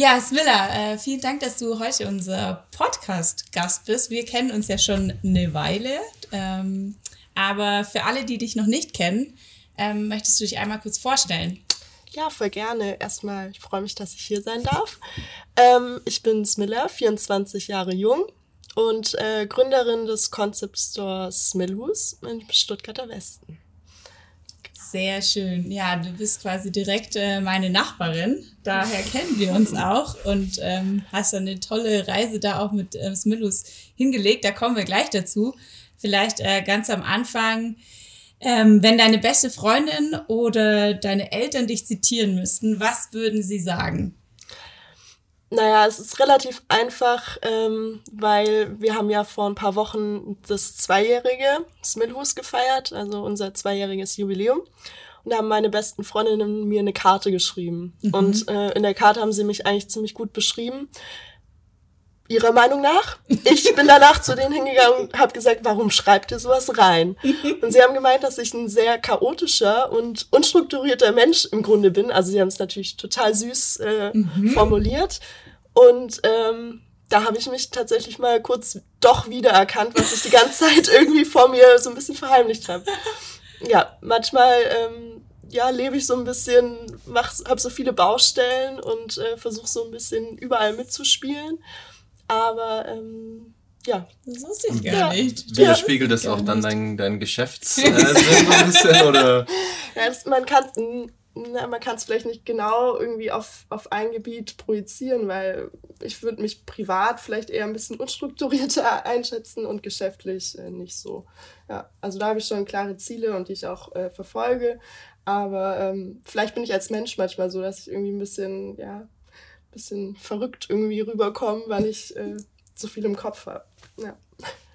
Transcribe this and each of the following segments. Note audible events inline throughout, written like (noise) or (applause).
Ja, Smilla, äh, vielen Dank, dass du heute unser Podcast-Gast bist. Wir kennen uns ja schon eine Weile, ähm, aber für alle, die dich noch nicht kennen, ähm, möchtest du dich einmal kurz vorstellen? Ja, voll gerne. Erstmal, ich freue mich, dass ich hier sein darf. Ähm, ich bin Smilla, 24 Jahre jung und äh, Gründerin des Concept Stores Smillhus im Stuttgarter Westen. Sehr schön. Ja, du bist quasi direkt äh, meine Nachbarin. Daher kennen wir uns auch und ähm, hast eine tolle Reise da auch mit äh, Smillus hingelegt. Da kommen wir gleich dazu. Vielleicht äh, ganz am Anfang, ähm, wenn deine beste Freundin oder deine Eltern dich zitieren müssten, was würden sie sagen? Naja, es ist relativ einfach, ähm, weil wir haben ja vor ein paar Wochen das zweijährige Smilhus gefeiert, also unser zweijähriges Jubiläum. Und da haben meine besten Freundinnen mir eine Karte geschrieben. Mhm. Und äh, in der Karte haben sie mich eigentlich ziemlich gut beschrieben. Ihrer Meinung nach. Ich bin danach zu denen hingegangen und habe gesagt, warum schreibt ihr sowas rein? Und sie haben gemeint, dass ich ein sehr chaotischer und unstrukturierter Mensch im Grunde bin. Also sie haben es natürlich total süß äh, mhm. formuliert. Und ähm, da habe ich mich tatsächlich mal kurz doch wiedererkannt, was ich die ganze Zeit irgendwie vor mir so ein bisschen verheimlicht habe. Ja, manchmal ähm, ja, lebe ich so ein bisschen, habe so viele Baustellen und äh, versuche so ein bisschen überall mitzuspielen. Aber ähm, ja. Das wusste ich gar ja. nicht. Widerspiegelt das auch dann dein, dein Geschäftssinn (laughs) äh, ein bisschen? Oder? Ja, das, man kann na, man kann es vielleicht nicht genau irgendwie auf, auf ein Gebiet projizieren, weil ich würde mich privat vielleicht eher ein bisschen unstrukturierter (laughs) einschätzen und geschäftlich äh, nicht so. Ja, also da habe ich schon klare Ziele und die ich auch äh, verfolge. Aber ähm, vielleicht bin ich als Mensch manchmal so, dass ich irgendwie ein bisschen, ja, bisschen verrückt irgendwie rüberkommen, weil ich äh, so viel im Kopf habe. Ja.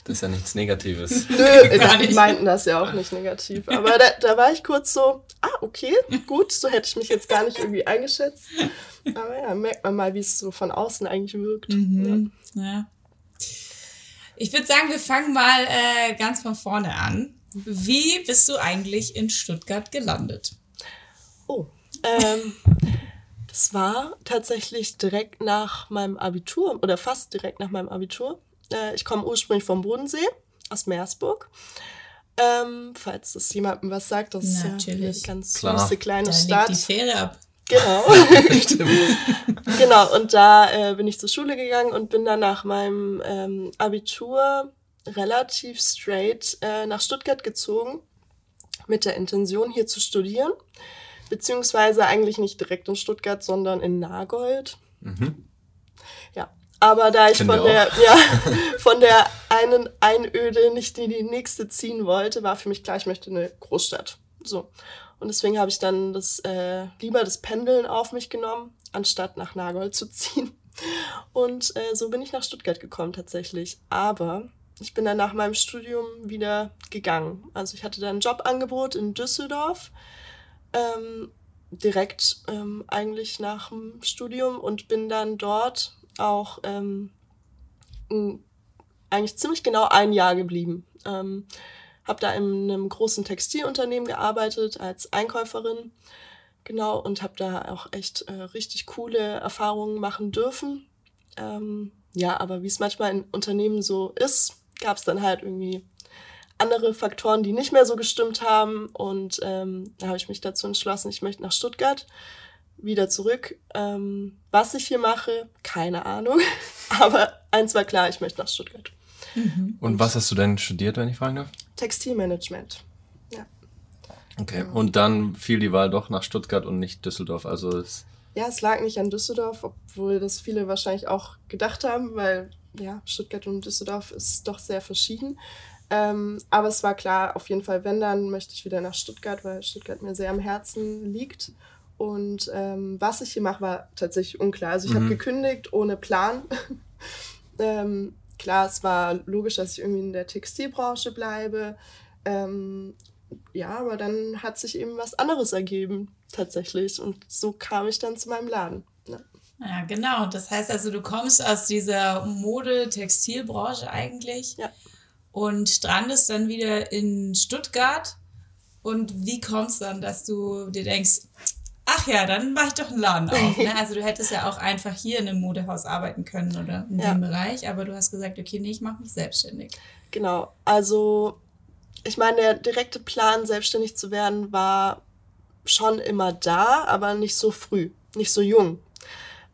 Das ist ja nichts Negatives. (laughs) Nö, (laughs) Gar nicht. die meinten das ja auch nicht negativ. Aber da, da war ich kurz so, ah, okay, gut, so hätte ich mich jetzt gar nicht irgendwie eingeschätzt. Aber ja, merkt man mal, wie es so von außen eigentlich wirkt. Mhm. Ja. ja. Ich würde sagen, wir fangen mal äh, ganz von vorne an. Wie bist du eigentlich in Stuttgart gelandet? Oh, ähm, das war tatsächlich direkt nach meinem Abitur oder fast direkt nach meinem Abitur. Äh, ich komme ursprünglich vom Bodensee, aus Meersburg. Ähm, falls das jemandem was sagt, das Natürlich. ist ja eine ganz Klar. süße kleine da Stadt. die Fähre ab. Genau. (laughs) (laughs) genau, und da äh, bin ich zur Schule gegangen und bin dann nach meinem ähm, Abitur relativ straight äh, nach Stuttgart gezogen, mit der Intention, hier zu studieren beziehungsweise eigentlich nicht direkt in Stuttgart, sondern in Nagold. Mhm. Ja, aber da ich von der, ja, (laughs) von der einen Einöde nicht in die nächste ziehen wollte, war für mich klar, ich möchte eine Großstadt. So. Und deswegen habe ich dann das, äh, lieber das Pendeln auf mich genommen, anstatt nach Nagold zu ziehen. Und äh, so bin ich nach Stuttgart gekommen tatsächlich. Aber ich bin dann nach meinem Studium wieder gegangen. Also ich hatte dann ein Jobangebot in Düsseldorf ähm, direkt ähm, eigentlich nach dem Studium und bin dann dort auch ähm, eigentlich ziemlich genau ein Jahr geblieben. Ähm, habe da in einem großen Textilunternehmen gearbeitet als Einkäuferin, genau, und habe da auch echt äh, richtig coole Erfahrungen machen dürfen. Ähm, ja, aber wie es manchmal in Unternehmen so ist, gab es dann halt irgendwie andere Faktoren, die nicht mehr so gestimmt haben. Und ähm, da habe ich mich dazu entschlossen, ich möchte nach Stuttgart wieder zurück. Ähm, was ich hier mache, keine Ahnung. (laughs) Aber eins war klar, ich möchte nach Stuttgart. Mhm. Und was hast du denn studiert, wenn ich fragen darf? Textilmanagement. Ja. Okay, und dann fiel die Wahl doch nach Stuttgart und nicht Düsseldorf. Also es ja, es lag nicht an Düsseldorf, obwohl das viele wahrscheinlich auch gedacht haben, weil ja, Stuttgart und Düsseldorf ist doch sehr verschieden. Ähm, aber es war klar, auf jeden Fall, wenn, dann möchte ich wieder nach Stuttgart, weil Stuttgart mir sehr am Herzen liegt. Und ähm, was ich hier mache, war tatsächlich unklar. Also ich mhm. habe gekündigt ohne Plan. (laughs) ähm, klar, es war logisch, dass ich irgendwie in der Textilbranche bleibe. Ähm, ja, aber dann hat sich eben was anderes ergeben, tatsächlich. Und so kam ich dann zu meinem Laden. Ja. Ja, genau. Das heißt also, du kommst aus dieser Mode-Textilbranche eigentlich. Ja und strandest dann wieder in Stuttgart. Und wie kommt es dann, dass du dir denkst, ach ja, dann mache ich doch einen Laden auf. Ne? (laughs) Also du hättest ja auch einfach hier in einem Modehaus arbeiten können oder in Ja. dem Bereich, aber du hast gesagt, okay, nee, ich mache mich selbstständig. Genau, also ich meine, der direkte Plan, selbstständig zu werden, war schon immer da, aber nicht so früh, nicht so jung.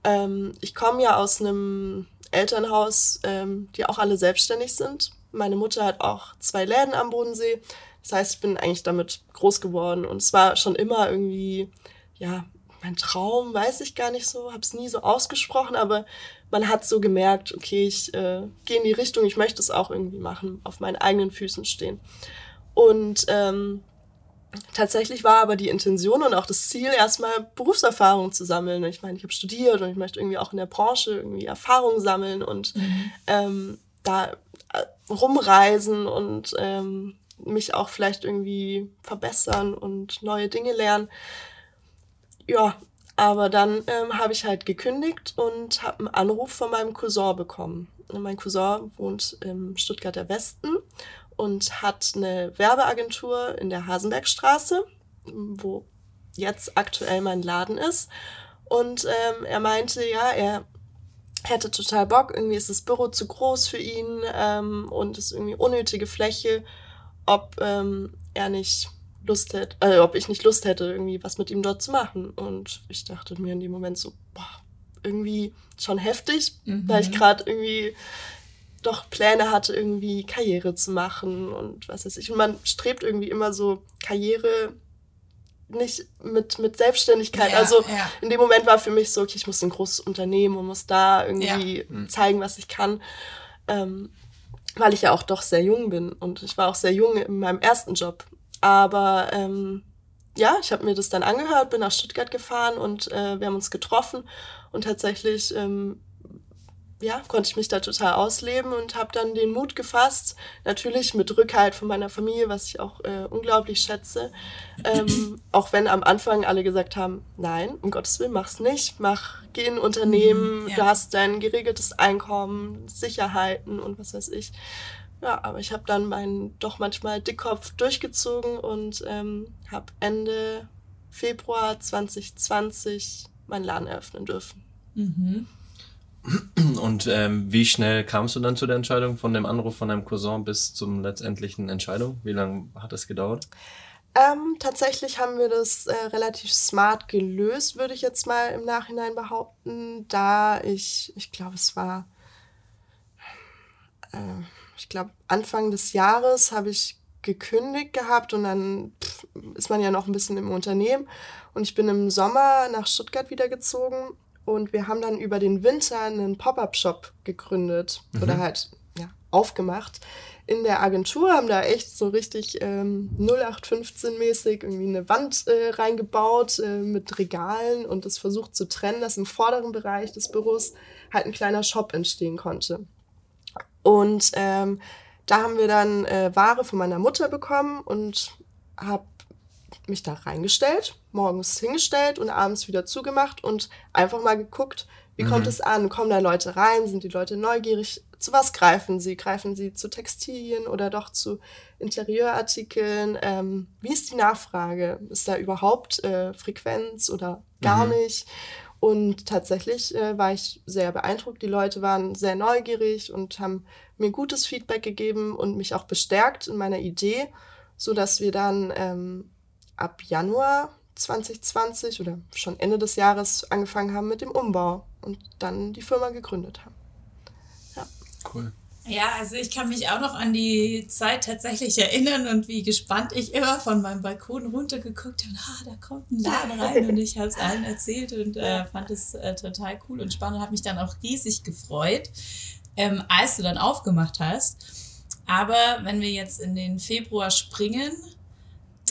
Ähm, ich komme ja aus einem Elternhaus, ähm, die auch alle selbstständig sind. Meine Mutter hat auch zwei Läden am Bodensee. Das heißt, ich bin eigentlich damit groß geworden und es war schon immer irgendwie, ja, mein Traum, weiß ich gar nicht so, habe es nie so ausgesprochen, aber man hat so gemerkt, okay, ich äh, gehe in die Richtung, ich möchte es auch irgendwie machen, auf meinen eigenen Füßen stehen. Und ähm, tatsächlich war aber die Intention und auch das Ziel, erstmal Berufserfahrung zu sammeln. Ich meine, ich habe studiert und ich möchte irgendwie auch in der Branche irgendwie Erfahrung sammeln und ähm, da rumreisen und ähm, mich auch vielleicht irgendwie verbessern und neue Dinge lernen. Ja, aber dann ähm, habe ich halt gekündigt und habe einen Anruf von meinem Cousin bekommen. Mein Cousin wohnt im Stuttgarter Westen und hat eine Werbeagentur in der Hasenbergstraße, wo jetzt aktuell mein Laden ist. Und ähm, er meinte, ja, er hätte total Bock, irgendwie ist das Büro zu groß für ihn ähm, und ist irgendwie unnötige Fläche, ob ähm, er nicht Lust hätte, äh, ob ich nicht Lust hätte, irgendwie was mit ihm dort zu machen. Und ich dachte mir in dem Moment so, boah, irgendwie schon heftig, Mhm. weil ich gerade irgendwie doch Pläne hatte, irgendwie Karriere zu machen und was weiß ich. Und man strebt irgendwie immer so Karriere nicht mit, mit Selbstständigkeit. Ja, also ja. in dem Moment war für mich so, okay, ich muss ein großes Unternehmen und muss da irgendwie Mhm. zeigen, was ich kann. Ähm, weil ich ja auch doch sehr jung bin und ich war auch sehr jung in meinem ersten Job. Aber ähm, ja, ich habe mir das dann angehört, bin nach Stuttgart gefahren und äh, wir haben uns getroffen und tatsächlich ähm, ja, konnte ich mich da total ausleben und habe dann den Mut gefasst, natürlich mit Rückhalt von meiner Familie, was ich auch äh, unglaublich schätze. Ähm, (clears throat) auch wenn am Anfang alle gesagt haben, nein, um Gottes Willen, mach's nicht, mach, geh in ein Unternehmen, Mhm, ja. du hast dein geregeltes Einkommen, Sicherheiten und was weiß ich. Ja, aber ich habe dann meinen doch manchmal Dickkopf durchgezogen und ähm, habe Ende Februar 2020 meinen Laden eröffnen dürfen. Mhm. Und ähm, wie schnell kamst du dann zu der Entscheidung von dem Anruf von deinem Cousin bis zum letztendlichen Entscheidung? Wie lange hat das gedauert? Ähm, tatsächlich haben wir das äh, relativ smart gelöst, würde ich jetzt mal im Nachhinein behaupten, da ich, ich glaube, es war, äh, ich glaube, Anfang des Jahres habe ich gekündigt gehabt und dann pff, ist man ja noch ein bisschen im Unternehmen und ich bin im Sommer nach Stuttgart wieder gezogen und wir haben dann über den Winter einen Pop-up-Shop gegründet oder halt ja, aufgemacht in der Agentur, haben da echt so richtig ähm, 0815-mäßig irgendwie eine Wand äh, reingebaut äh, mit Regalen und das versucht zu trennen, dass im vorderen Bereich des Büros halt ein kleiner Shop entstehen konnte. Und ähm, da haben wir dann äh, Ware von meiner Mutter bekommen und habe mich da reingestellt, morgens hingestellt und abends wieder zugemacht und einfach mal geguckt, wie kommt es an? Kommen da Leute rein? Sind die Leute neugierig? Zu was greifen sie? Greifen sie zu Textilien oder doch zu Interieurartikeln? Ähm, wie ist die Nachfrage? Ist da überhaupt äh, Frequenz oder gar Mhm. nicht? Und tatsächlich äh, war ich sehr beeindruckt. Die Leute waren sehr neugierig und haben mir gutes Feedback gegeben und mich auch bestärkt in meiner Idee, so dass wir dann ähm, ab Januar 2020 oder schon Ende des Jahres angefangen haben mit dem Umbau und dann die Firma gegründet haben. Cool. Ja, also ich kann mich auch noch an die Zeit tatsächlich erinnern und wie gespannt ich immer von meinem Balkon runtergeguckt habe. Ah, da kommt ein Laden (laughs) rein und ich habe es allen erzählt und äh, fand es äh, total cool und spannend und habe mich dann auch riesig gefreut, ähm, als du dann aufgemacht hast. Aber wenn wir jetzt in den Februar springen,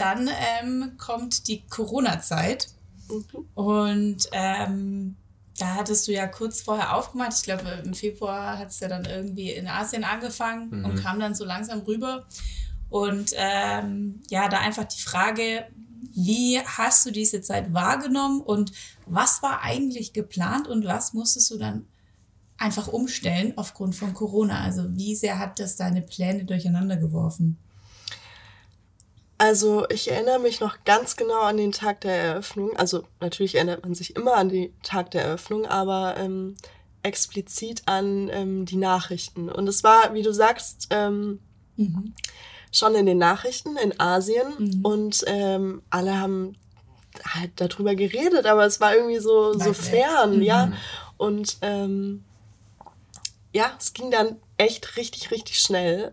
dann ähm, kommt die Corona-Zeit. Mhm. Und ähm, da hattest du ja kurz vorher aufgemacht. Ich glaube, im Februar hat es ja dann irgendwie in Asien angefangen Mhm. und kam dann so langsam rüber. Und ähm, ja, da einfach die Frage, wie hast du diese Zeit wahrgenommen und was war eigentlich geplant und was musstest du dann einfach umstellen aufgrund von Corona? Also wie sehr hat das deine Pläne durcheinander geworfen? Also ich erinnere mich noch ganz genau an den Tag der Eröffnung. Also natürlich erinnert man sich immer an den Tag der Eröffnung, aber ähm, explizit an ähm, die Nachrichten. Und es war, wie du sagst, ähm, mhm. schon in den Nachrichten in Asien mhm. und ähm, alle haben halt darüber geredet, aber es war irgendwie so, so fern, mhm. ja. Und ähm, ja, es ging dann echt richtig, richtig schnell.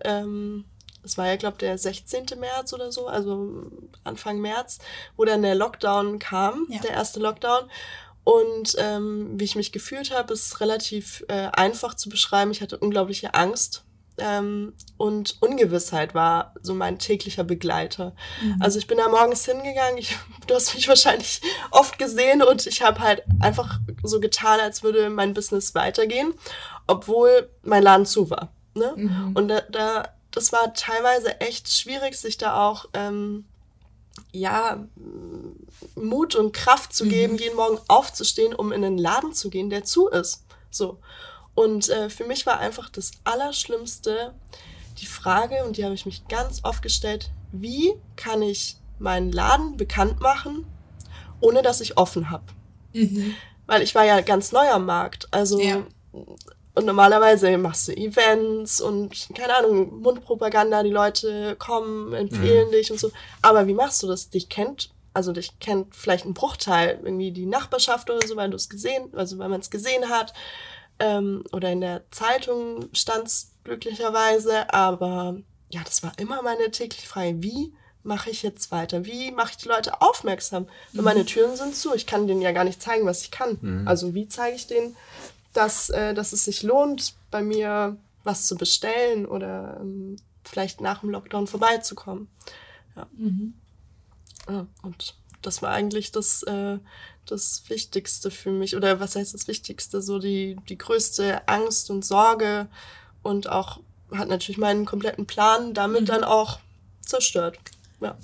Es war ja, glaube der 16. März oder so, also Anfang März, wo dann der Lockdown kam, ja. der erste Lockdown. Und ähm, wie ich mich gefühlt habe, ist relativ äh, einfach zu beschreiben. Ich hatte unglaubliche Angst. Ähm, und Ungewissheit war so mein täglicher Begleiter. Mhm. Also ich bin da morgens hingegangen, ich, (laughs) du hast mich wahrscheinlich oft gesehen und ich habe halt einfach so getan, als würde mein Business weitergehen, obwohl mein Laden zu war. Ne? Mhm. Und da, da das war teilweise echt schwierig, sich da auch ähm, ja, Mut und Kraft zu geben, mhm. jeden Morgen aufzustehen, um in einen Laden zu gehen, der zu ist. So. Und äh, für mich war einfach das Allerschlimmste die Frage, und die habe ich mich ganz oft gestellt, wie kann ich meinen Laden bekannt machen, ohne dass ich offen habe? Mhm. Weil ich war ja ganz neu am Markt. Also ja. Und normalerweise machst du Events und, keine Ahnung, Mundpropaganda, die Leute kommen, empfehlen mhm. dich und so. Aber wie machst du das? Dich kennt, also dich kennt vielleicht ein Bruchteil, irgendwie die Nachbarschaft oder so, weil du es gesehen, also weil man es gesehen hat. Ähm, oder in der Zeitung stand es glücklicherweise. Aber ja, das war immer meine tägliche Frage. Wie mache ich jetzt weiter? Wie mache ich die Leute aufmerksam? Weil mhm. meine Türen sind zu. Ich kann denen ja gar nicht zeigen, was ich kann. Mhm. Also wie zeige ich denen, dass, äh, dass es sich lohnt, bei mir was zu bestellen oder ähm, vielleicht nach dem Lockdown vorbeizukommen. Ja. Mhm. ja und das war eigentlich das, äh, das Wichtigste für mich. Oder was heißt das Wichtigste? So die, die größte Angst und Sorge und auch hat natürlich meinen kompletten Plan damit mhm. dann auch zerstört. Ja.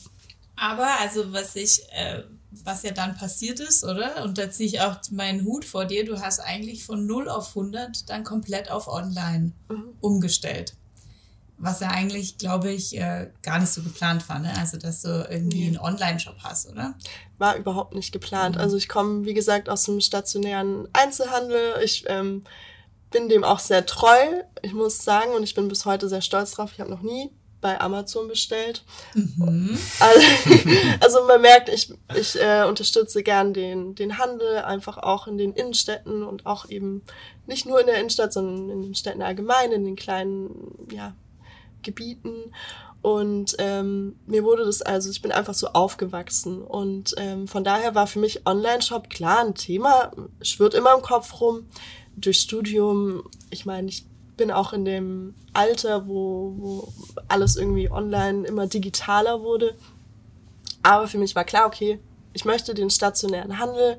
Aber also was ich äh, was ja dann passiert ist, oder? Und da ziehe ich auch meinen Hut vor dir. Du hast eigentlich von 0 auf 100 dann komplett auf Online mhm. umgestellt. Was ja eigentlich, glaube ich, äh, gar nicht so geplant war, ne? Also, dass du irgendwie nee. einen Online-Shop hast, oder? War überhaupt nicht geplant. Mhm. Also, ich komme, wie gesagt, aus dem stationären Einzelhandel. Ich ähm, bin dem auch sehr treu, ich muss sagen, und ich bin bis heute sehr stolz drauf. Ich habe noch nie bei Amazon bestellt. Mhm. Also, (laughs) also, man merkt, ich, ich äh, unterstütze gern den, den Handel, einfach auch in den Innenstädten und auch eben nicht nur in der Innenstadt, sondern in den Städten allgemein, in den kleinen ja, Gebieten. Und ähm, mir wurde das, also ich bin einfach so aufgewachsen. Und ähm, von daher war für mich Online-Shop klar ein Thema, schwirrt immer im Kopf rum. Durch Studium, ich meine, ich bin auch in dem Alter, wo, wo alles irgendwie online immer digitaler wurde. Aber für mich war klar, okay, ich möchte den stationären Handel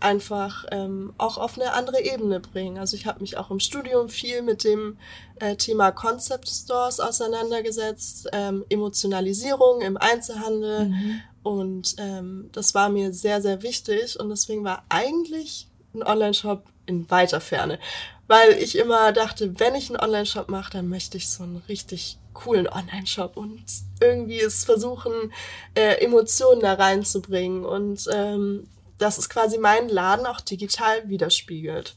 einfach ähm, auch auf eine andere Ebene bringen. Also ich habe mich auch im Studium viel mit dem äh, Thema Concept Stores auseinandergesetzt, ähm, Emotionalisierung im Einzelhandel mhm. und ähm, das war mir sehr, sehr wichtig und deswegen war eigentlich ein Online-Shop in weiter Ferne weil ich immer dachte, wenn ich einen Online-Shop mache, dann möchte ich so einen richtig coolen Online-Shop und irgendwie es versuchen, äh, Emotionen da reinzubringen und ähm, dass es quasi meinen Laden auch digital widerspiegelt.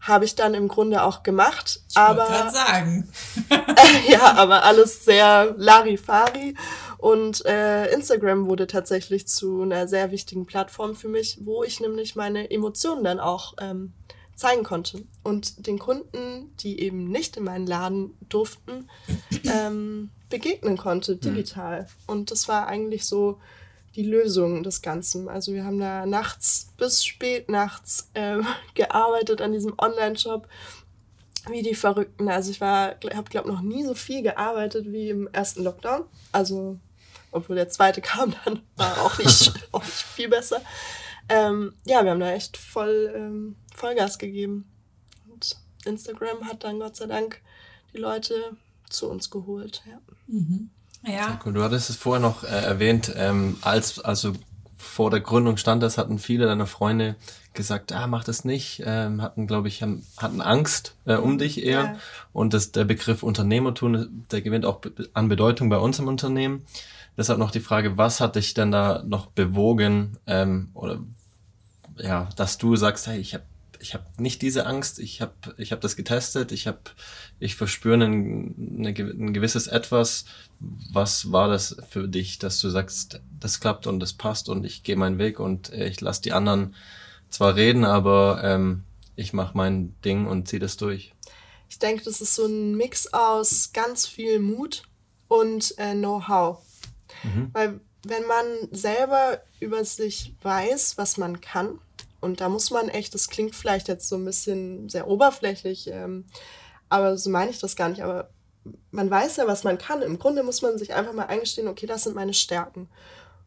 Habe ich dann im Grunde auch gemacht. Ich aber sagen. (laughs) ja, aber alles sehr Larifari. Und äh, Instagram wurde tatsächlich zu einer sehr wichtigen Plattform für mich, wo ich nämlich meine Emotionen dann auch ähm, zeigen konnte und den Kunden, die eben nicht in meinen Laden durften, ähm, begegnen konnte, mhm. digital. Mhm. Und das war eigentlich so die Lösung des Ganzen. Also wir haben da nachts bis spät nachts äh, (laughs) gearbeitet an diesem Online-Shop wie die Verrückten. Also ich war, habe glaube noch nie so viel gearbeitet wie im ersten Lockdown. Also obwohl der zweite (laughs) kam, dann war auch nicht, (laughs) auch nicht viel besser. Ähm, ja, wir haben da echt voll ähm, Vollgas gegeben. Und Instagram hat dann Gott sei Dank die Leute zu uns geholt. Ja. Mhm. Ja. Cool. Du hattest es vorher noch äh, erwähnt, ähm, als also vor der Gründung stand das, hatten viele deiner Freunde gesagt, ah, mach das nicht, ähm, hatten, glaube ich, haben, hatten Angst äh, um dich eher. Ja. Und das, der Begriff Unternehmertum, der gewinnt auch an Bedeutung bei uns im Unternehmen. Deshalb noch die Frage, was hat dich denn da noch bewogen, ähm, oder ja, dass du sagst, hey, ich habe ich habe nicht diese Angst, ich habe ich hab das getestet, ich habe ich verspüre ein, ein gewisses Etwas. Was war das für dich, dass du sagst, das klappt und das passt und ich gehe meinen Weg und ich lasse die anderen zwar reden, aber ähm, ich mache mein Ding und ziehe das durch? Ich denke, das ist so ein Mix aus ganz viel Mut und äh, Know-how. Mhm. Weil wenn man selber über sich weiß, was man kann, und da muss man echt, das klingt vielleicht jetzt so ein bisschen sehr oberflächlich, ähm, aber so meine ich das gar nicht. Aber man weiß ja, was man kann. Im Grunde muss man sich einfach mal eingestehen, okay, das sind meine Stärken.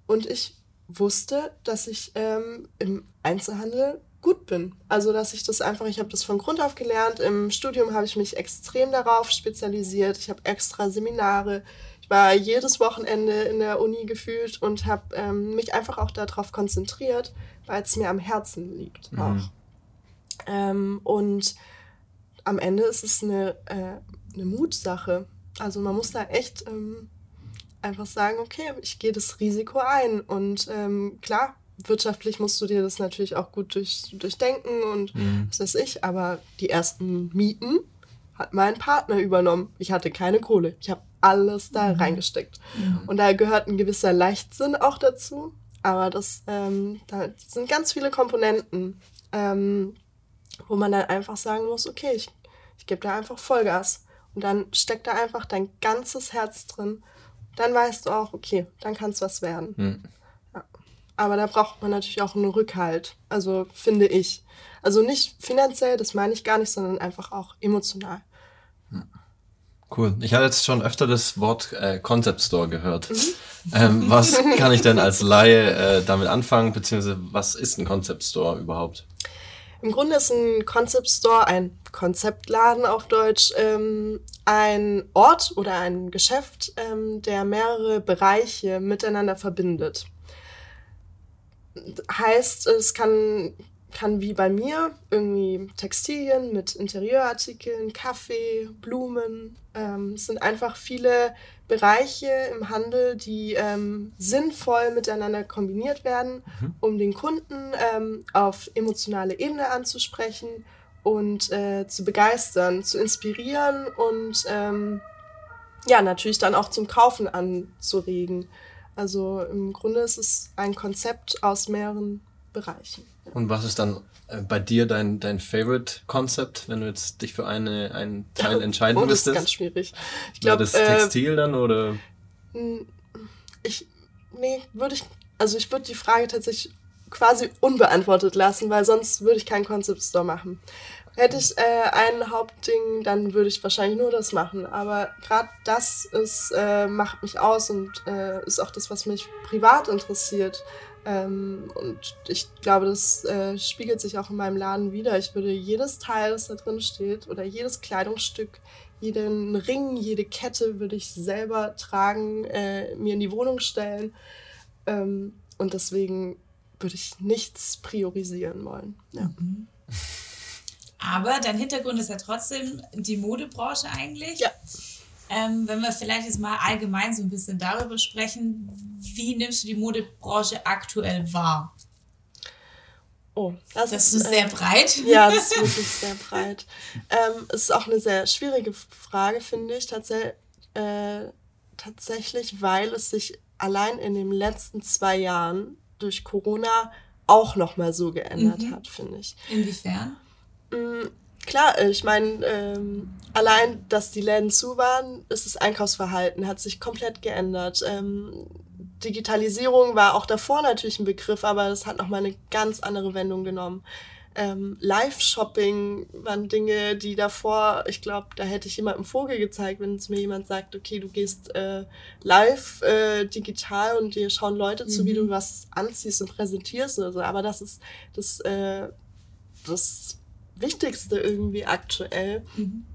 Und ich wusste, dass ich ähm, im Einzelhandel gut bin. Also, dass ich das einfach, ich habe das von Grund auf gelernt. Im Studium habe ich mich extrem darauf spezialisiert. Ich habe extra Seminare. War jedes Wochenende in der Uni gefühlt und habe ähm, mich einfach auch darauf konzentriert, weil es mir am Herzen liegt mhm. auch. Ähm, und am Ende ist es eine, äh, eine Mutsache. Also man muss da echt ähm, einfach sagen, okay, ich gehe das Risiko ein. Und ähm, klar, wirtschaftlich musst du dir das natürlich auch gut durch, durchdenken und mhm. was weiß ich, aber die ersten Mieten hat mein Partner übernommen. Ich hatte keine Kohle. Ich habe alles da mhm. reingesteckt. Mhm. Und da gehört ein gewisser Leichtsinn auch dazu. Aber das, ähm, da sind ganz viele Komponenten, ähm, wo man dann einfach sagen muss, okay, ich, ich gebe da einfach Vollgas. Und dann steckt da einfach dein ganzes Herz drin. Dann weißt du auch, okay, dann kann es was werden. Mhm. Ja. Aber da braucht man natürlich auch einen Rückhalt. Also finde ich. Also nicht finanziell, das meine ich gar nicht, sondern einfach auch emotional. Cool. Ich habe jetzt schon öfter das Wort äh, Concept Store gehört. Mhm. Ähm, was kann ich denn als Laie äh, damit anfangen, beziehungsweise was ist ein Concept Store überhaupt? Im Grunde ist ein Concept Store ein Konzeptladen auf Deutsch, ähm, ein Ort oder ein Geschäft, ähm, der mehrere Bereiche miteinander verbindet. Heißt, es kann kann wie bei mir irgendwie Textilien mit Interieurartikeln, Kaffee, Blumen. Ähm, es sind einfach viele Bereiche im Handel, die ähm, sinnvoll miteinander kombiniert werden, mhm. um den Kunden ähm, auf emotionale Ebene anzusprechen und äh, zu begeistern, zu inspirieren und ähm, ja, natürlich dann auch zum Kaufen anzuregen. Also im Grunde ist es ein Konzept aus mehreren Bereichen. Und was ist dann äh, bei dir dein, dein Favorite-Konzept, wenn du jetzt dich für eine, einen Teil (laughs) entscheiden oh, das müsstest? Das ist ganz schwierig. Ich glaube, das äh, Textil dann oder? Ich, nee, würde ich, also ich würde die Frage tatsächlich quasi unbeantwortet lassen, weil sonst würde ich keinen Concept Store machen. Hätte ich äh, ein Hauptding, dann würde ich wahrscheinlich nur das machen. Aber gerade das ist, äh, macht mich aus und äh, ist auch das, was mich privat interessiert. Ähm, und ich glaube, das äh, spiegelt sich auch in meinem Laden wieder. Ich würde jedes Teil, das da drin steht, oder jedes Kleidungsstück, jeden Ring, jede Kette würde ich selber tragen, äh, mir in die Wohnung stellen. Ähm, und deswegen würde ich nichts priorisieren wollen. Ja. Mhm. Aber dein Hintergrund ist ja trotzdem die Modebranche eigentlich. Ja. Ähm, wenn wir vielleicht jetzt mal allgemein so ein bisschen darüber sprechen, wie nimmst du die Modebranche aktuell wahr? Oh, das, das ist, ist sehr äh, breit. Ja, das ist (laughs) wirklich sehr breit. Ähm, es ist auch eine sehr schwierige Frage, finde ich, tats äh, tatsächlich, weil es sich allein in den letzten zwei Jahren durch Corona auch nochmal so geändert mhm. hat, finde ich. Inwiefern? Klar, äh, ich meine, ähm, allein, dass die Läden zu waren, ist das Einkaufsverhalten, hat sich komplett geändert. Ähm, Digitalisierung war auch davor natürlich ein Begriff, aber das hat nochmal eine ganz andere Wendung genommen. Ähm, Live-Shopping waren Dinge, die davor, ich glaube, da hätte ich jemandem Vogel gezeigt, wenn es mir jemand sagt, okay, du gehst äh, live äh, digital und dir schauen Leute zu, mhm. wie du was anziehst und präsentierst oder so. Aber das ist das, äh, das Wichtigste irgendwie aktuell. Mhm.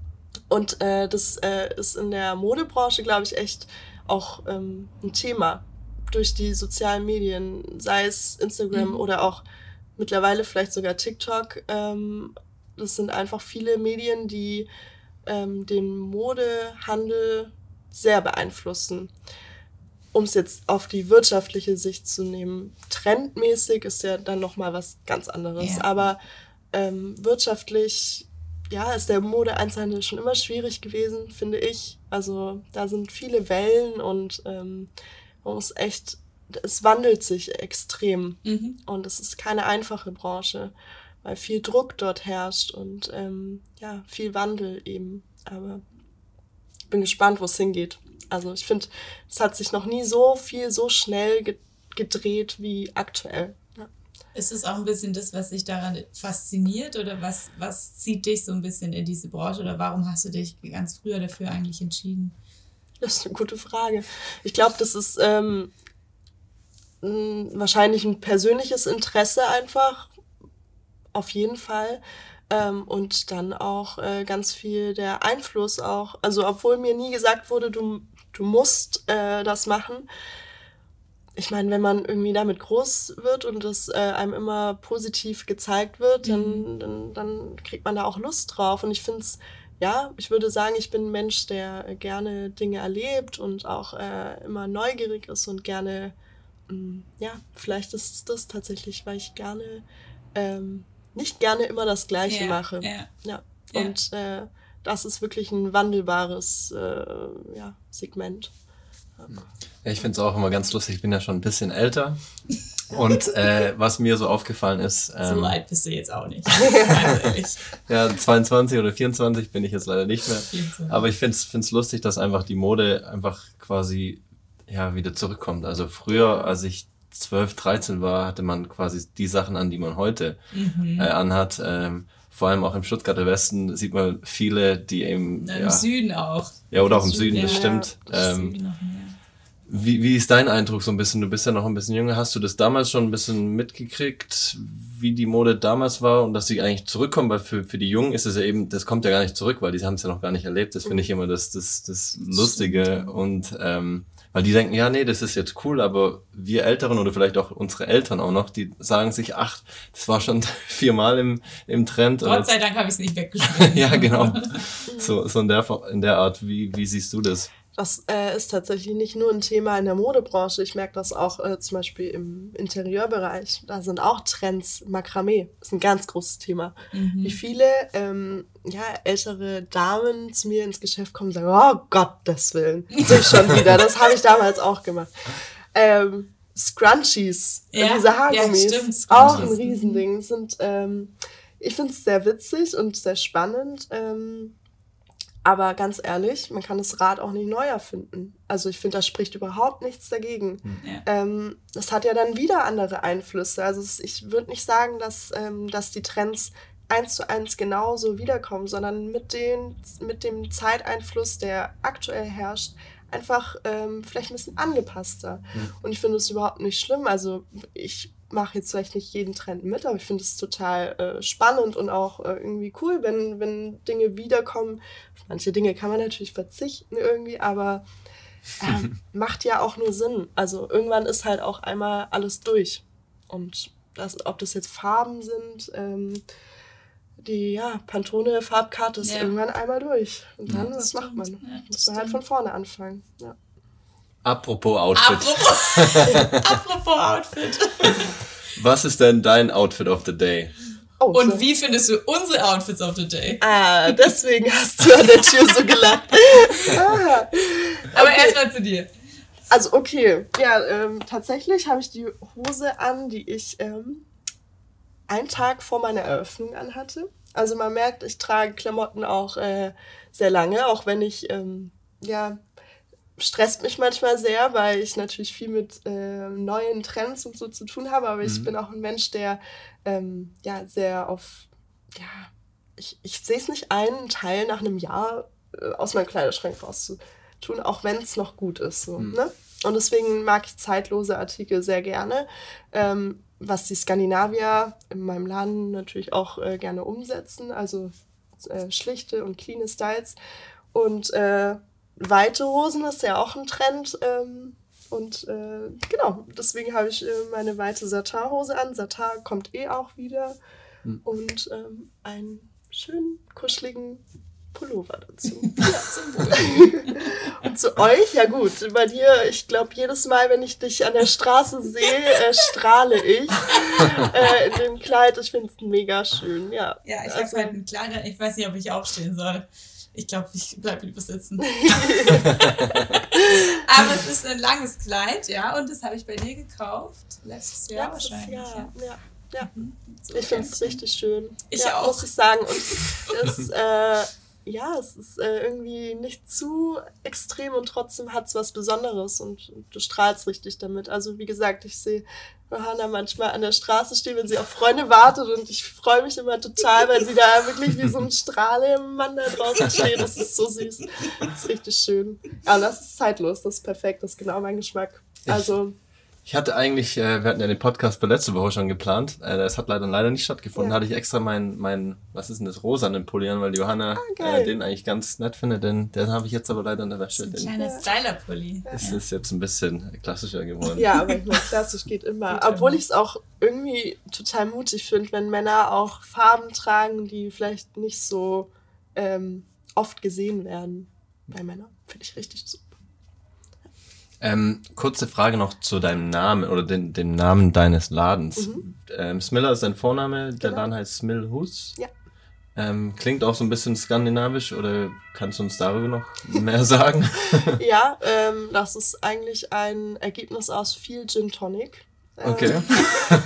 Und äh, das äh, ist in der Modebranche, glaube ich, echt auch ähm, ein Thema, durch die sozialen Medien, sei es Instagram mhm. oder auch mittlerweile vielleicht sogar TikTok. Ähm, das sind einfach viele Medien, die ähm, den Modehandel sehr beeinflussen. Um es jetzt auf die wirtschaftliche Sicht zu nehmen, trendmäßig ist ja dann nochmal was ganz anderes. Ja. Aber ähm, wirtschaftlich, ja, ist der Mode-Einzelhandel schon immer schwierig gewesen, finde ich. Also da sind viele Wellen und ähm, man muss echt, es wandelt sich extrem. Mhm. Und es ist keine einfache Branche, weil viel Druck dort herrscht und ähm, ja, viel Wandel eben. Aber ich bin gespannt, wo es hingeht. Also ich finde, es hat sich noch nie so viel so schnell ge gedreht wie aktuell. Ist es auch ein bisschen das, was dich daran fasziniert oder was, was zieht dich so ein bisschen in diese Branche oder warum hast du dich ganz früher dafür eigentlich entschieden? Das ist eine gute Frage. Ich glaube, das ist ähm, wahrscheinlich ein persönliches Interesse einfach, auf jeden Fall. Ähm, und dann auch äh, ganz viel der Einfluss auch. Also obwohl mir nie gesagt wurde, du, du musst äh, das machen. Ich meine, wenn man irgendwie damit groß wird und das äh, einem immer positiv gezeigt wird, dann, mhm. dann, dann kriegt man da auch Lust drauf. Und ich finde es, ja, ich würde sagen, ich bin ein Mensch, der gerne Dinge erlebt und auch äh, immer neugierig ist und gerne, mh, mm, ja, vielleicht ist es das tatsächlich, weil ich gerne ähm, nicht gerne immer das Gleiche ja, mache. Ja. ja. Und äh, das ist wirklich ein wandelbares äh, ja, Segment. Ja, ich finde es auch immer ganz lustig. Ich bin ja schon ein bisschen älter. Und äh, was mir so aufgefallen ist. Ähm, so alt bist du jetzt auch nicht. (laughs) ja, 22 oder 24 bin ich jetzt leider nicht mehr. 24. Aber ich finde es lustig, dass einfach die Mode einfach quasi ja wieder zurückkommt. Also früher, als ich 12, 13 war, hatte man quasi die Sachen an, die man heute mhm. äh, anhat. Ähm, vor allem auch im Stuttgarter Westen sieht man viele, die eben. Ja, Im Süden auch. Ja, oder auch im Süden, das stimmt. Ähm, wie, wie ist dein Eindruck so ein bisschen? Du bist ja noch ein bisschen jünger. Hast du das damals schon ein bisschen mitgekriegt, wie die Mode damals war und dass sie eigentlich zurückkommen? Weil für, für die Jungen ist es ja eben, das kommt ja gar nicht zurück, weil die haben es ja noch gar nicht erlebt. Das finde ich immer das, das, das Lustige. Und ähm, weil die denken, ja, nee, das ist jetzt cool, aber wir Älteren oder vielleicht auch unsere Eltern auch noch, die sagen sich, ach, das war schon (laughs) viermal im, im Trend. Gott sei Dank habe ich es nicht weggeschmissen. (laughs) ja, genau. (laughs) So, so in, der, in der Art, wie, wie siehst du das? Das äh, ist tatsächlich nicht nur ein Thema in der Modebranche. Ich merke das auch äh, zum Beispiel im Interieurbereich. Da sind auch Trends. Makramee ist ein ganz großes Thema. Mhm. Wie viele ähm, ja, ältere Damen zu mir ins Geschäft kommen und sagen, oh Gottes Willen, ich (laughs) schon wieder. Das habe ich damals auch gemacht. Ähm, Scrunchies, ja, diese Haargummis, ja, auch ein Riesending. Sind, ähm, ich finde es sehr witzig und sehr spannend. Ähm, aber ganz ehrlich, man kann das Rad auch nicht neu erfinden. Also ich finde, da spricht überhaupt nichts dagegen. Hm. Ja. Ähm, das hat ja dann wieder andere Einflüsse. Also es, ich würde nicht sagen, dass, ähm, dass die Trends eins zu eins genauso wiederkommen, sondern mit, den, mit dem Zeiteinfluss, der aktuell herrscht, einfach ähm, vielleicht ein bisschen angepasster. Mhm. Und ich finde es überhaupt nicht schlimm. Also ich mache jetzt vielleicht nicht jeden Trend mit, aber ich finde es total äh, spannend und auch äh, irgendwie cool, wenn, wenn Dinge wiederkommen. Auf manche Dinge kann man natürlich verzichten irgendwie, aber äh, (laughs) macht ja auch nur Sinn. Also irgendwann ist halt auch einmal alles durch. Und das, ob das jetzt Farben sind, ähm, die ja, Pantone Farbkarte ist ja. irgendwann einmal durch. Und dann, ja, was macht man? Ja, Muss man halt von vorne anfangen. Ja. Apropos Outfit. Apropos, (laughs) apropos Outfit. Was ist denn dein Outfit of the Day? Oh, und so. wie findest du unsere Outfits of the Day? Ah, deswegen hast du an der Tür so gelacht. ah. Aber okay. erstmal zu dir. Also, okay. Ja, ähm, tatsächlich habe ich die Hose an, die ich ähm, einen Tag vor meiner Eröffnung anhatte. Also, man merkt, ich trage Klamotten auch äh, sehr lange, auch wenn ich ähm, ja stresst mich manchmal sehr, weil ich natürlich viel mit äh, neuen Trends und so zu tun habe, aber mhm. ich bin auch ein Mensch, der ähm, ja sehr auf, ja, ich, ich sehe es nicht ein, einen Teil nach einem Jahr äh, aus meinem Kleiderschrank rauszutun, auch wenn es noch gut ist. So, mhm. ne? Und deswegen mag ich zeitlose Artikel sehr gerne, ähm, was die Skandinavier in meinem Laden natürlich auch äh, gerne umsetzen, also äh, schlichte und clean Styles. Und äh, weite Hosen ist ja auch ein Trend, ähm, Und äh, genau, deswegen habe ich äh, meine weite Satin-Hose an. Satin kommt eh auch wieder. Hm. Und ähm, einen schönen, kuscheligen Pullover dazu. (laughs) und zu euch, ja gut, bei dir, ich glaube, jedes Mal, wenn ich dich an der Straße sehe, äh, strahle ich äh, in dem Kleid. Ich finde es mega schön, ja. Ja, ich also, habe halt ein Kleid, ich weiß nicht, ob ich aufstehen soll. Ich glaube, ich bleibe lieber sitzen. (laughs) Aber es ist ein langes Kleid, ja, und das habe ich bei dir gekauft. Letztes Jahr Letztes wahrscheinlich. Jahr, ja. ja. ja. Mhm. So ich finde es richtig schön. Ich ja, auch. Muss ich sagen. Und es, (laughs) äh, ja, es ist äh, irgendwie nicht zu extrem und trotzdem hat es was Besonderes und, und, du strahlst richtig damit. Also wie gesagt, ich sehe Johanna manchmal an der Straße stehen, wenn sie auf Freunde wartet und ich freue mich immer total, weil sie da wirklich wie so ein Strahlemann da draußen steht. Das ist so süß. Das ist richtig schön. Ja, und das ist zeitlos, das ist perfekt, das ist genau mein Geschmack. Also... Ich ich hatte eigentlich, äh, wir hatten ja den Podcast für letzte Woche schon geplant. Äh, das hat leider leider nicht stattgefunden. Ja. hatte ich extra meinen, mein, was ist denn das, rosanen Pulli an, weil Johanna ah, äh, den eigentlich ganz nett findet. Den, den habe ich jetzt aber leider in der Wäsche. Ein kleiner Styler-Pulli. Es ja. ist jetzt ein bisschen klassischer geworden. Ja, aber ich meine, klassisch geht immer. Geht Obwohl ich es auch irgendwie total mutig finde, wenn Männer auch Farben tragen, die vielleicht nicht so ähm, oft gesehen werden bei Männern. Finde ich richtig super. Ähm, kurze Frage noch zu deinem Namen oder den, dem Namen deines Ladens. Mhm. Ähm, Smiller ist dein Vorname, der genau. Laden heißt Smillhus. Ja. Ähm, klingt auch so ein bisschen skandinavisch oder kannst du uns darüber noch mehr sagen? (laughs) ja, ähm, das ist eigentlich ein Ergebnis aus viel Gin Tonic. Ähm, okay.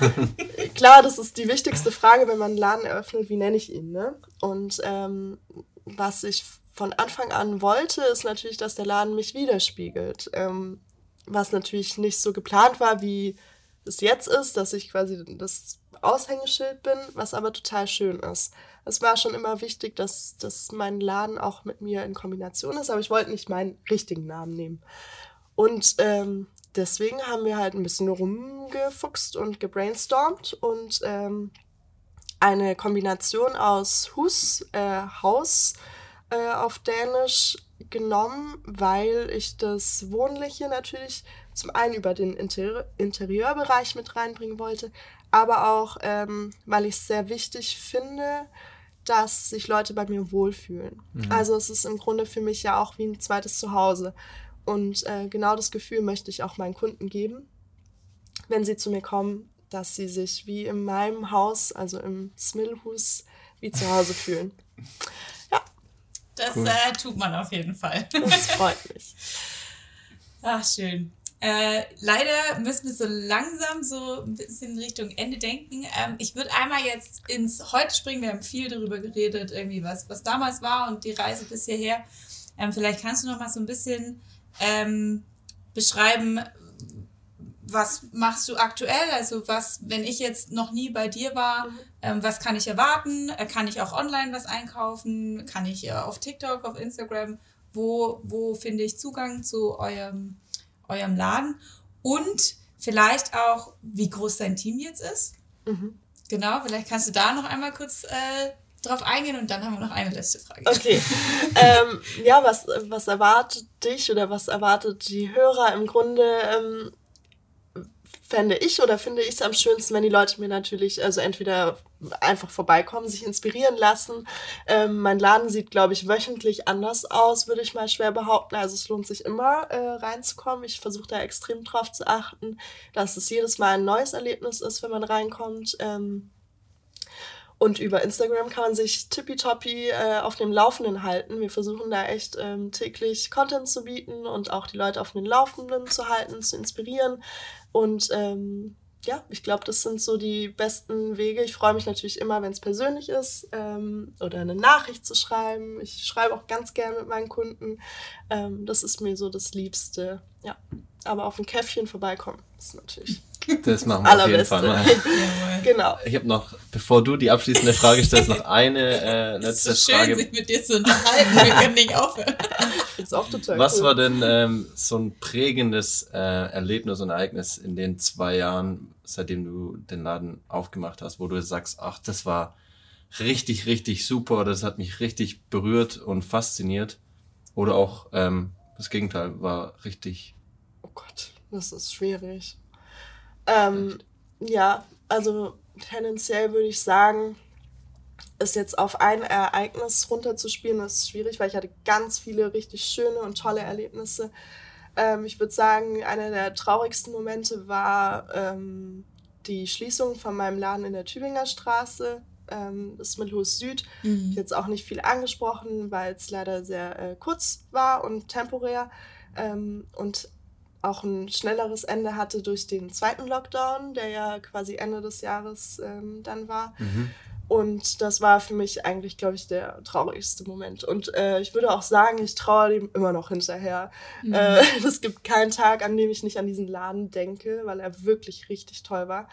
(laughs) klar, das ist die wichtigste Frage, wenn man einen Laden eröffnet, wie nenne ich ihn, ne? Und ähm, was ich von Anfang an wollte, ist natürlich, dass der Laden mich widerspiegelt. Ähm, was natürlich nicht so geplant war, wie es jetzt ist, dass ich quasi das Aushängeschild bin, was aber total schön ist. Es war schon immer wichtig, dass, dass mein Laden auch mit mir in Kombination ist, aber ich wollte nicht meinen richtigen Namen nehmen. Und ähm, deswegen haben wir halt ein bisschen rumgefuchst und gebrainstormt und ähm, eine Kombination aus Hus, äh, Haus, äh, auf Dänisch genommen, weil ich das Wohnliche natürlich zum einen über den Inter Interieurbereich mit reinbringen wollte, aber auch, ähm, weil ich es sehr wichtig finde, dass sich Leute bei mir wohlfühlen. Mhm. Also es ist im Grunde für mich ja auch wie ein zweites Zuhause. Und äh, genau das Gefühl möchte ich auch meinen Kunden geben, wenn sie zu mir kommen, dass sie sich wie in meinem Haus, also im Smillhus, wie zu Hause fühlen. (laughs) Das cool. äh, tut man auf jeden Fall. Das freut (laughs) mich. Ach, schön. Äh, leider müssen wir so langsam so ein bisschen in Richtung Ende denken. Ähm, ich würde einmal jetzt ins Heute springen. Wir haben viel darüber geredet, irgendwie was, was damals war und die Reise bis hierher. Ähm, vielleicht kannst du noch mal so ein bisschen ähm, beschreiben, was machst du aktuell? Also was, wenn ich jetzt noch nie bei dir war, mhm. ähm, was kann ich erwarten? Äh, kann ich auch online was einkaufen? Kann ich äh, auf TikTok, auf Instagram? Wo, wo finde ich Zugang zu eurem, eurem Laden? Und vielleicht auch, wie groß dein Team jetzt ist? Mhm. Genau, vielleicht kannst du da noch einmal kurz äh, drauf eingehen und dann haben wir noch eine letzte Frage. Okay. ähm, ja, was, was erwartet dich oder was erwartet die Hörer im Grunde? Ähm, fände ich oder finde ich es am schönsten, wenn die Leute mir natürlich, also entweder einfach vorbeikommen, sich inspirieren lassen. Ähm, mein Laden sieht, glaube ich, wöchentlich anders aus, würde ich mal schwer behaupten. Also es lohnt sich immer äh, reinzukommen. Ich versuche da extrem drauf zu achten, dass es jedes Mal ein neues Erlebnis ist, wenn man reinkommt. Ähm, und über Instagram kann man sich tippitoppi äh, auf dem Laufenden halten. Wir versuchen da echt ähm, täglich Content zu bieten und auch die Leute auf dem Laufenden zu halten, zu inspirieren. Und ähm, ja, ich glaube, das sind so die besten Wege. Ich freue mich natürlich immer, wenn es persönlich ist ähm, oder eine Nachricht zu schreiben. Ich schreibe auch ganz gerne mit meinen Kunden. Ähm, das ist mir so das Liebste. Ja, aber auf ein Käffchen vorbeikommen ist natürlich das machen wir auf jeden Fall mal. (laughs) genau. Ich habe noch, bevor du die abschließende Frage stellst, noch (laughs) eine äh, letzte ist so Frage. Schön, sich mit dir zu unterhalten. Wir können nicht aufhören. Ist auch total Was cool. war denn ähm, so ein prägendes äh, Erlebnis und Ereignis in den zwei Jahren, seitdem du den Laden aufgemacht hast, wo du sagst, ach, das war richtig, richtig super, das hat mich richtig berührt und fasziniert. Oder auch ähm, das Gegenteil war richtig oh Gott Das ist schwierig. Ähm, ja, also tendenziell würde ich sagen, ist jetzt auf ein Ereignis runterzuspielen, ist schwierig, weil ich hatte ganz viele richtig schöne und tolle Erlebnisse. Ähm, ich würde sagen, einer der traurigsten Momente war ähm, die Schließung von meinem Laden in der Tübinger Straße. Ähm, das Mittelhus Süd. Mhm. Jetzt auch nicht viel angesprochen, weil es leider sehr äh, kurz war und temporär. Ähm, und auch ein schnelleres Ende hatte durch den zweiten Lockdown, der ja quasi Ende des Jahres ähm, dann war. Mhm. Und das war für mich eigentlich, glaube ich, der traurigste Moment. Und äh, ich würde auch sagen, ich traue dem immer noch hinterher. Mhm. Äh, (laughs) es gibt keinen Tag, an dem ich nicht an diesen Laden denke, weil er wirklich richtig toll war.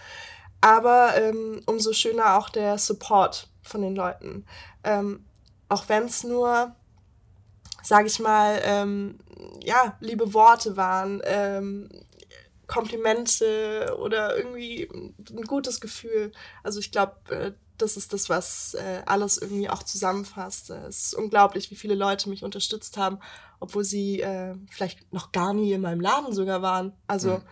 Aber ähm, umso schöner auch der Support von den Leuten. Ähm, auch wenn es nur, sage ich mal, ähm, ja, liebe Worte waren, ähm, Komplimente oder irgendwie ein gutes Gefühl. Also ich glaube, äh, das ist das, was äh, alles irgendwie auch zusammenfasst. Es ist unglaublich, wie viele Leute mich unterstützt haben, obwohl sie äh, vielleicht noch gar nie in meinem Laden sogar waren. Also mhm.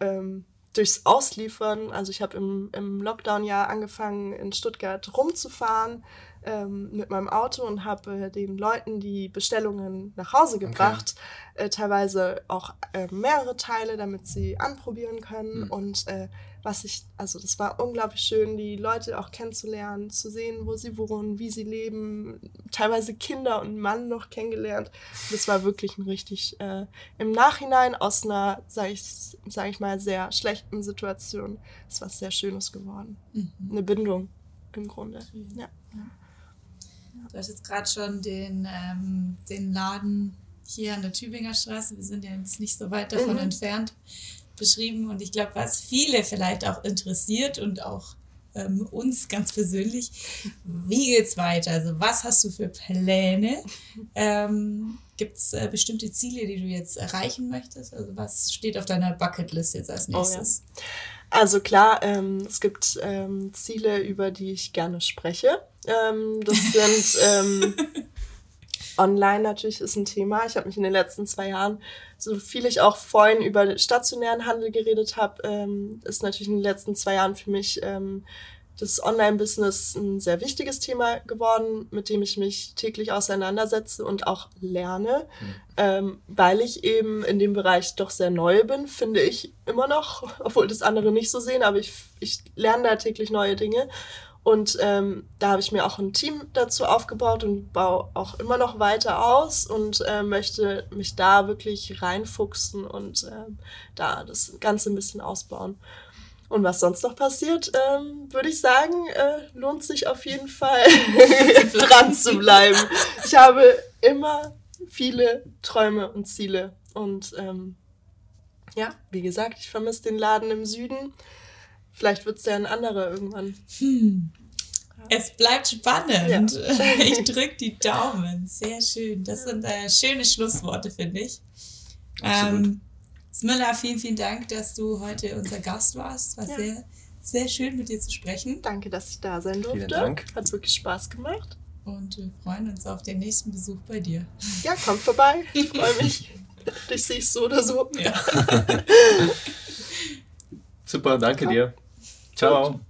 ähm, durchs Ausliefern. Also ich habe im, im Lockdown-Jahr angefangen, in Stuttgart rumzufahren ähm, mit meinem Auto und habe äh, den Leuten die Bestellungen nach Hause gebracht. Okay. Äh, teilweise auch äh, mehrere Teile, damit sie anprobieren können. Mhm. Und äh, was ich, also das war unglaublich schön, die Leute auch kennenzulernen, zu sehen, wo sie wohnen, wie sie leben, teilweise Kinder und Mann noch kennengelernt. Das war wirklich ein richtig, äh, im Nachhinein aus einer, sag ich, sag ich mal, sehr schlechten Situation, ist was sehr Schönes geworden. Mhm. Eine Bindung im Grunde. Ja. ja. Du hast jetzt gerade schon den, ähm, den Laden hier an der Tübinger Straße, wir sind ja jetzt nicht so weit davon mhm. entfernt, beschrieben. Und ich glaube, was viele vielleicht auch interessiert und auch ähm, uns ganz persönlich, wie geht's weiter? Also was hast du für Pläne? Ähm, Gibt es äh, bestimmte Ziele, die du jetzt erreichen möchtest? Also was steht auf deiner Bucketlist jetzt als nächstes? Oh, ja. Also klar, ähm, es gibt ähm, Ziele, über die ich gerne spreche. Ähm, das sind ähm, (laughs) online natürlich ist ein Thema. Ich habe mich in den letzten zwei Jahren, so viel ich auch vorhin über stationären Handel geredet habe, ähm, ist natürlich in den letzten zwei Jahren für mich ähm, das Online-Business ein sehr wichtiges Thema geworden, mit dem ich mich täglich auseinandersetze und auch lerne, mhm. ähm, weil ich eben in dem Bereich doch sehr neu bin, finde ich immer noch, (laughs) obwohl das andere nicht so sehen, aber ich, ich lerne da täglich neue Dinge. Und ähm, da habe ich mir auch ein Team dazu aufgebaut und baue auch immer noch weiter aus und äh, möchte mich da wirklich reinfuchsen und äh, da das Ganze ein bisschen ausbauen. Und was sonst noch passiert, ähm, würde ich sagen, äh, lohnt sich auf jeden Fall (laughs) dran zu bleiben. Ich habe immer viele Träume und Ziele. Und ähm, ja, wie gesagt, ich vermisse den Laden im Süden. Vielleicht wird es ja ein anderer irgendwann. Hm. Es bleibt spannend. Ja. (laughs) Ich drücke die Daumen. Sehr schön. Das sind äh, schöne Schlussworte, finde ich. Ähm, Smilla, vielen, vielen Dank, dass du heute unser Gast warst. Es war ja. sehr, sehr schön, mit dir zu sprechen. Danke, dass ich da sein durfte. Vielen Dank. Hat wirklich Spaß gemacht. Und wir freuen uns auf den nächsten Besuch bei dir. Ja, komm vorbei. (laughs) Ich freue mich. Dich sehe ich so oder so. Ja. (laughs) Super, danke dir. Ciao.